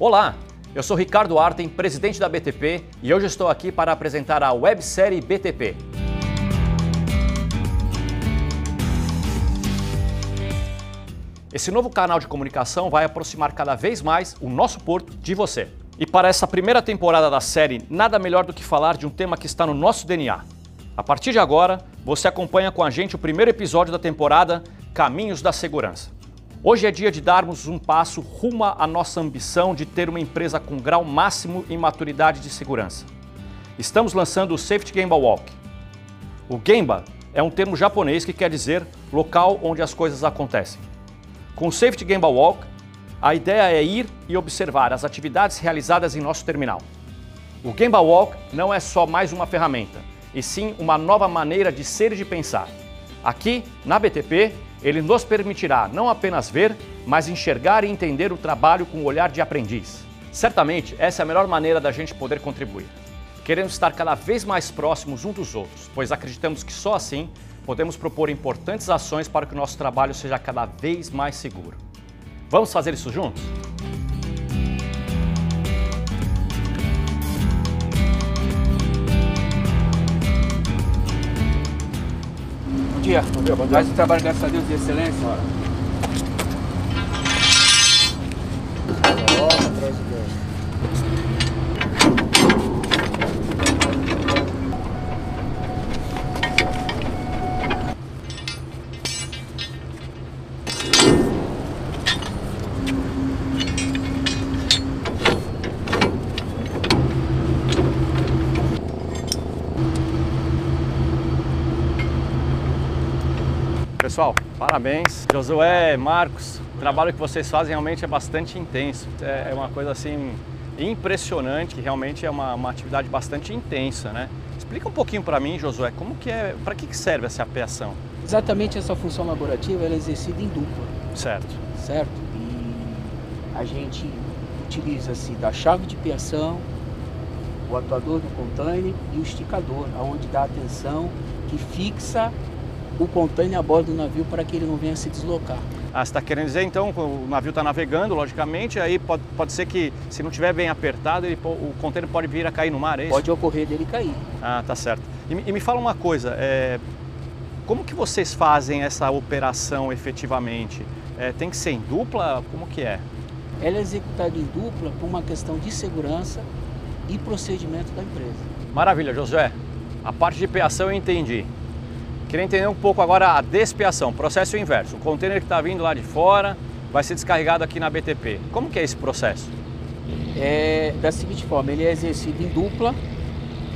Olá, eu sou Ricardo Arten, presidente da BTP, e hoje estou aqui para apresentar a websérie BTP. Esse novo canal de comunicação vai aproximar cada vez mais o nosso porto de você. E para essa primeira temporada da série, nada melhor do que falar de um tema que está no nosso DNA. A partir de agora, você acompanha com a gente o primeiro episódio da temporada Caminhos da Segurança. Hoje é dia de darmos um passo rumo à nossa ambição de ter uma empresa com grau máximo em maturidade de segurança. Estamos lançando o Safety Gemba Walk. O Gemba é um termo japonês que quer dizer local onde as coisas acontecem. Com o Safety Gemba Walk, a ideia é ir e observar as atividades realizadas em nosso terminal. O Gemba Walk não é só mais uma ferramenta, e sim uma nova maneira de ser e de pensar. Aqui, na BTP, ele nos permitirá não apenas ver, mas enxergar e entender o trabalho com o olhar de aprendiz. Certamente, essa é a melhor maneira da gente poder contribuir. Queremos estar cada vez mais próximos uns dos outros, pois acreditamos que só assim podemos propor importantes ações para que o nosso trabalho seja cada vez mais seguro. Vamos fazer isso juntos? Bom dia. Faz o trabalho, graças a Deus, de excelência. Bora. atrás do Pessoal, parabéns. Josué, Marcos, o trabalho que vocês fazem realmente é bastante intenso. É é uma coisa assim impressionante, que realmente é uma, uma atividade bastante intensa, né? Explica um pouquinho para mim, Josué, como que é, para que que serve essa apeação? Exatamente essa função laborativa ela é exercida em dupla, Certo. certo? E a gente utiliza-se da chave de piação, o atuador do container e o esticador, aonde dá atenção que fixa o container a bordo do navio para que ele não venha se deslocar. Ah, você está querendo dizer então que o navio está navegando, logicamente, aí pode, pode ser que se não estiver bem apertado, ele, o container pode vir a cair no mar, é isso? Pode ocorrer dele cair. Ah, tá certo. E, me- e me fala uma coisa, é, como que vocês fazem essa operação efetivamente? É, tem que ser em dupla? Como que é? Ela é executada em dupla por uma questão de segurança e procedimento da empresa. Maravilha, Josué. A parte de peação eu entendi. Queria entender um pouco agora a despeação, processo inverso. O container que está vindo lá de fora vai ser descarregado aqui na BTP. Como que é esse processo? é da seguinte forma, ele é exercido em dupla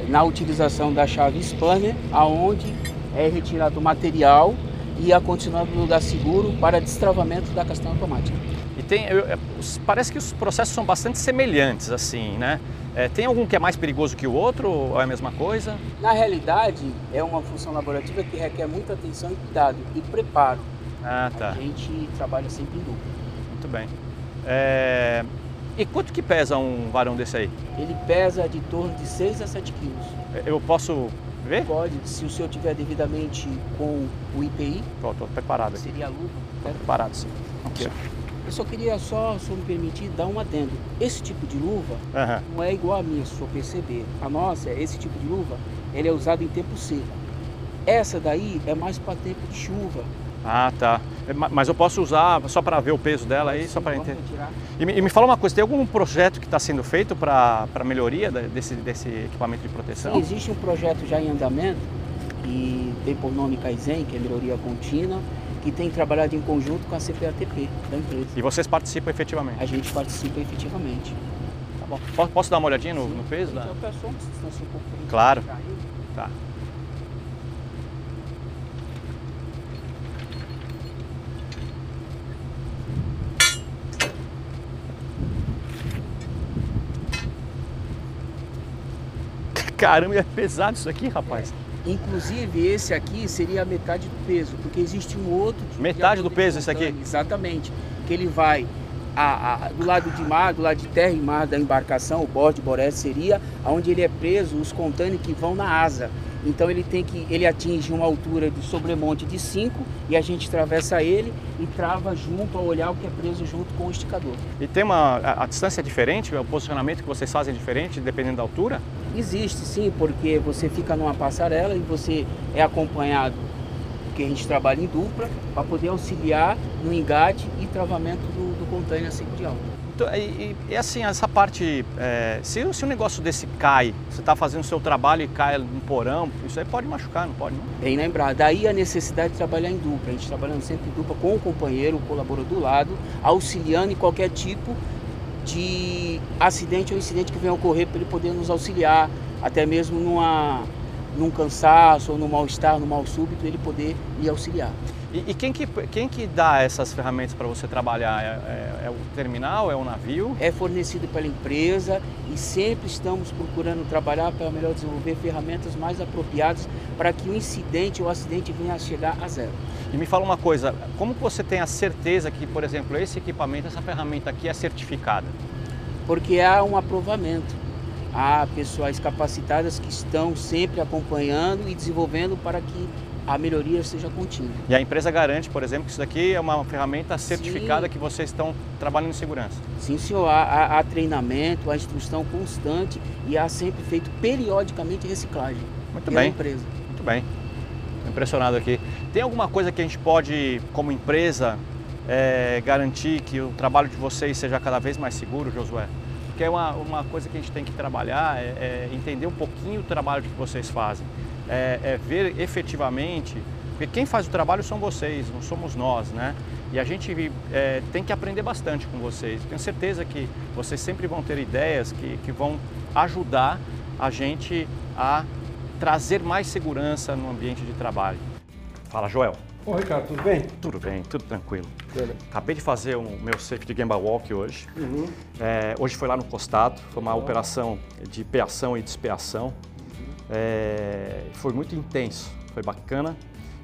na utilização da chave spanner, aonde é retirado o material e é continuado no lugar seguro para destravamento da questão automática. E tem, eu- é, parece que os processos são bastante semelhantes, assim, né? É, tem algum que é mais perigoso que o outro ou é a mesma coisa? Na realidade, é uma função laborativa que requer muita atenção e cuidado e preparo. Ah, tá. A gente trabalha sempre em dupla. Muito bem. É, E quanto que pesa um varão desse aí? Ele pesa de torno de 6 a 7 quilos. Eu posso ver? Pode, se o senhor tiver devidamente com o IPI, Estou preparado aqui. seria a luva. Né? preparado, sim. Aqui, Eu só queria só, se eu me permitir, dar um adendo. Esse tipo de luva. Aham. não é igual a minha, se o senhor perceber. A nossa, esse tipo de luva, ele é usado em tempo seco. Essa daí é mais para tempo de chuva. Ah, tá. É, ma- Mas eu posso usar só para ver o peso dela aí, só para entender. E me, e me fala uma coisa, tem algum projeto que está sendo feito para melhoria desse, desse equipamento de proteção? Sim, existe um projeto já em andamento, que tem por nome Kaizen, que é melhoria contínua, que tem trabalhado em conjunto com a CPATP da empresa. E vocês participam efetivamente? A gente participa efetivamente. Tá bom. Po- Posso dar uma olhadinha no, no peso? Então, peço só uma distância um pouco Claro. Tá. Caramba, é pesado isso aqui, rapaz. Inclusive, esse aqui seria a metade do peso, porque existe um outro. tipo de Metade do peso esse aqui? Exatamente. Que ele vai a- a- do lado de mar, do lado de terra e mar da embarcação, o borde boré seria onde ele é preso, os contêineres que vão na asa. Então ele tem que ele atinge uma altura de sobremonte de 5 e a gente atravessa ele e trava junto ao olhar o que é preso junto com o esticador. E tem uma a, a distância é diferente, o posicionamento que vocês fazem é diferente dependendo da altura? Existe sim, porque você fica numa passarela e você é acompanhado, porque a gente trabalha em dupla, para poder auxiliar no engate e travamento do, do container de alta. Então, e, e, assim, essa parte, é, se, se um negócio desse cai, você está fazendo o seu trabalho e cai no porão, isso aí pode machucar, não pode não? Bem lembrado. Daí a necessidade de trabalhar em dupla. A gente trabalhando sempre em dupla com o companheiro, o colaborador do lado, auxiliando em qualquer tipo de acidente ou incidente que venha a ocorrer para ele poder nos auxiliar, até mesmo numa, num cansaço ou no mal-estar, no mal súbito, ele poder lhe auxiliar. E, e, quem, que, quem que dá essas ferramentas para você trabalhar? É, é, é, o terminal, é o navio? É fornecido pela empresa e sempre estamos procurando trabalhar para melhor desenvolver ferramentas mais apropriadas para que o incidente ou acidente venha a chegar a zero. E me fala uma coisa, como você tem a certeza que, por exemplo, esse equipamento, essa ferramenta aqui é certificada? Porque há um aprovamento. Há pessoas capacitadas que estão sempre acompanhando e desenvolvendo para que a melhoria seja contínua. E a empresa garante, por exemplo, que isso daqui é uma ferramenta certificada Sim. que vocês estão trabalhando em segurança? Sim, senhor. Há, há, treinamento, há instrução constante e há sempre feito periodicamente reciclagem. Muito bem. empresa. Muito bem. Estou impressionado aqui. Tem alguma coisa que a gente pode, como empresa, é, garantir que o trabalho de vocês seja cada vez mais seguro, Josué? Porque é uma, uma coisa que a gente tem que trabalhar, é, é entender um pouquinho o trabalho que vocês fazem é, é ver efetivamente, porque quem faz o trabalho são vocês, não somos nós, né? E a gente é, tem que aprender bastante com vocês. Tenho certeza que vocês sempre vão ter ideias que, que vão ajudar a gente a trazer mais segurança no ambiente de trabalho. Fala, Joel. Oi, Ricardo, tudo bem? Tudo bem, tudo tranquilo. Beleza. Acabei de fazer o meu safety Gamba Walk hoje. Uhum. É, hoje foi lá no costado, foi uma uhum. operação de peação e despeação. É, foi muito intenso, foi bacana.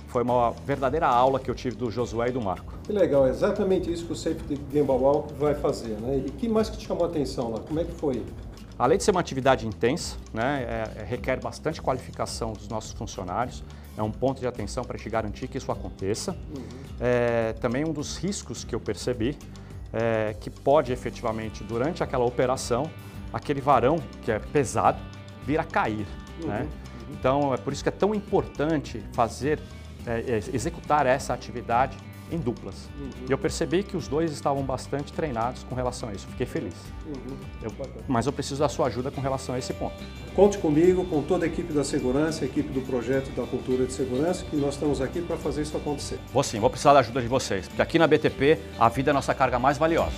Foi uma verdadeira aula que eu tive do Josué e do Marco. Que legal, é exatamente isso que o Safety Gamble Walk vai fazer, né? E que mais que te chamou a atenção lá? Como é que foi? Além de ser uma atividade intensa, né, é, é, requer bastante qualificação dos nossos funcionários, é um ponto de atenção para gente garantir que isso aconteça. Uhum. É, também um dos riscos que eu percebi é que pode efetivamente, durante aquela operação, aquele varão que é pesado, vir a cair. Uhum, né? Uhum. Então, é por isso que é tão importante fazer, é, é, executar essa atividade em duplas. Uhum. E eu percebi que os dois estavam bastante treinados com relação a isso. Fiquei feliz. Uhum. Eu, mas eu preciso da sua ajuda com relação a esse ponto. Conte comigo, com toda a equipe da segurança, a equipe do projeto da cultura de segurança, que nós estamos aqui para fazer isso acontecer. Vou sim, vou precisar da ajuda de vocês, porque aqui na BTP a vida é a nossa carga mais valiosa.